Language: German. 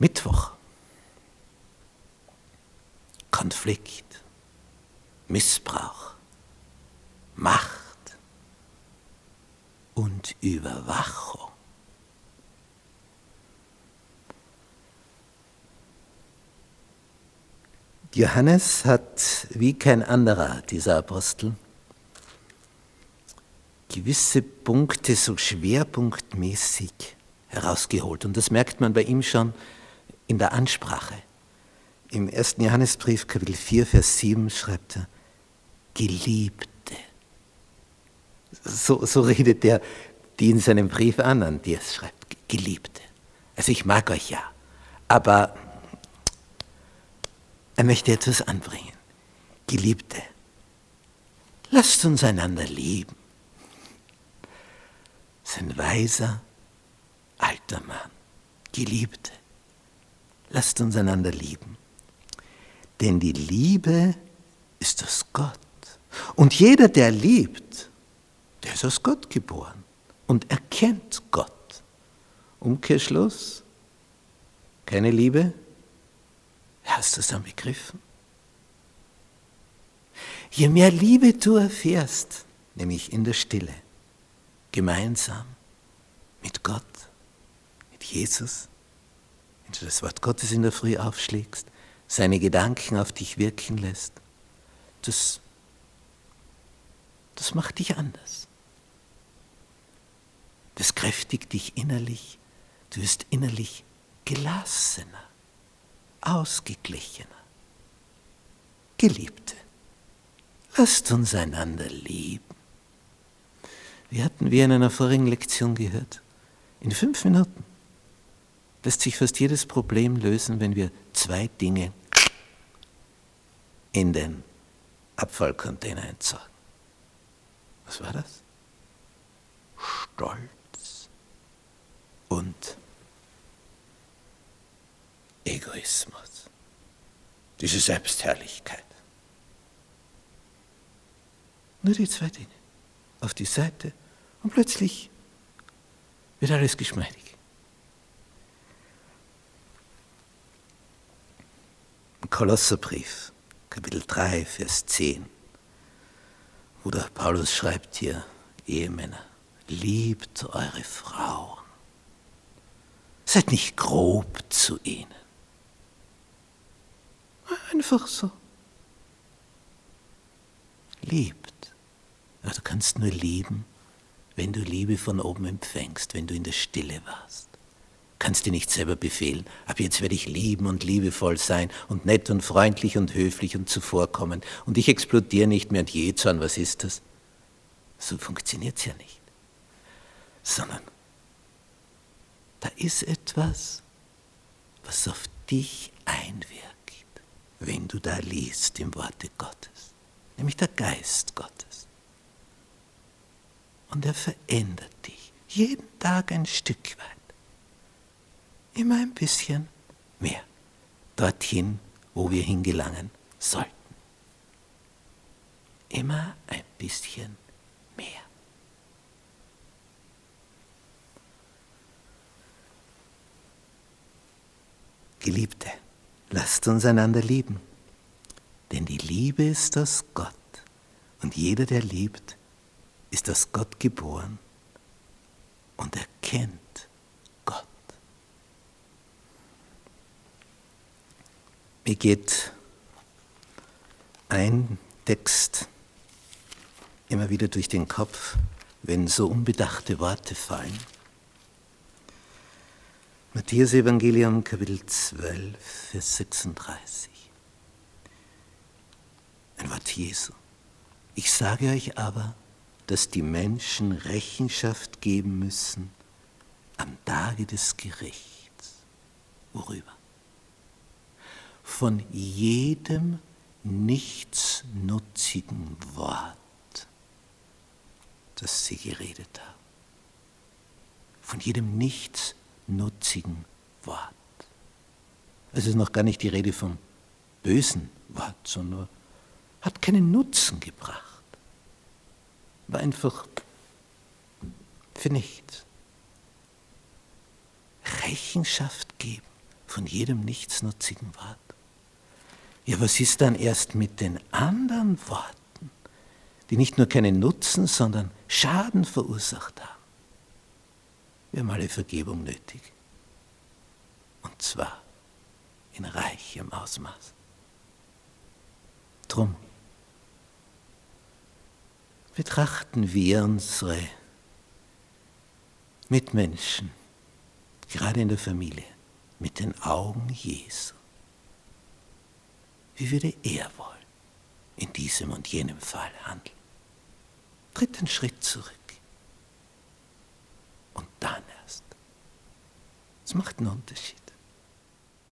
Mittwoch. Konflikt, Missbrauch, Macht und Überwachung. Johannes hat wie kein anderer dieser Apostel gewisse Punkte so schwerpunktmäßig herausgeholt. Und das merkt man bei ihm schon in der Ansprache. Im ersten Johannesbrief, Kapitel 4, Vers 7 schreibt er, Geliebte. So, so redet er die in seinem Brief an, an die es schreibt, Geliebte. Also ich mag euch ja, aber er möchte etwas anbringen. Geliebte, lasst uns einander lieben. Sein weiser, alter Mann, Geliebte, lasst uns einander lieben. Denn die Liebe ist aus Gott. Und jeder, der liebt, der ist aus Gott geboren und erkennt Gott. Umkehrschluss, keine Liebe, Hast du es dann begriffen? Je mehr Liebe du erfährst, nämlich in der Stille, gemeinsam mit Gott, mit Jesus, wenn du das Wort Gottes in der Früh aufschlägst, seine Gedanken auf dich wirken lässt, das, das macht dich anders. Das kräftigt dich innerlich, du wirst innerlich gelassener ausgeglichener. Geliebte, lasst uns einander lieben. Wie hatten wir in einer vorigen Lektion gehört? In fünf Minuten lässt sich fast jedes Problem lösen, wenn wir zwei Dinge in den Abfallcontainer entsorgen. Was war das? Stolz und Egoismus, diese Selbstherrlichkeit. Nur die zwei Dinge. Auf die Seite und plötzlich wird alles geschmeidig. Im Kolosserbrief, Kapitel 3, Vers 10, wo der Paulus schreibt hier, Ehemänner, liebt eure Frauen. Seid nicht grob zu ihnen. Einfach so. Liebt. Ja, du kannst nur lieben, wenn du Liebe von oben empfängst, wenn du in der Stille warst. Kannst dir nicht selber befehlen, ab jetzt werde ich lieben und liebevoll sein und nett und freundlich und höflich und zuvorkommend und ich explodiere nicht mehr und je an, was ist das? So funktioniert es ja nicht. Sondern da ist etwas, was auf dich einwirkt wenn du da liest im Worte Gottes, nämlich der Geist Gottes. Und er verändert dich jeden Tag ein Stück weit, immer ein bisschen mehr, dorthin, wo wir hingelangen sollten. Immer ein bisschen mehr. Geliebte, Lasst uns einander lieben, denn die Liebe ist aus Gott und jeder, der liebt, ist aus Gott geboren und erkennt Gott. Mir geht ein Text immer wieder durch den Kopf, wenn so unbedachte Worte fallen. Matthäus Evangelium Kapitel 12, Vers 36. Ein Wort Jesu. Ich sage euch aber, dass die Menschen Rechenschaft geben müssen am Tage des Gerichts. Worüber? Von jedem nichtsnutzigen Wort, das sie geredet haben. Von jedem nichtsnutzigen nutzigen Wort. Es ist noch gar nicht die Rede vom bösen Wort, sondern hat keinen Nutzen gebracht. War einfach für nichts. Rechenschaft geben von jedem nichtsnutzigen Wort. Ja, was ist dann erst mit den anderen Worten, die nicht nur keinen Nutzen, sondern Schaden verursacht haben? Wir haben alle Vergebung nötig. Und zwar in reichem Ausmaß. Drum betrachten wir unsere Mitmenschen, gerade in der Familie, mit den Augen Jesu. Wie würde er wohl in diesem und jenem Fall handeln? Tritt einen Schritt zurück. Und dann erst. Es macht einen Unterschied.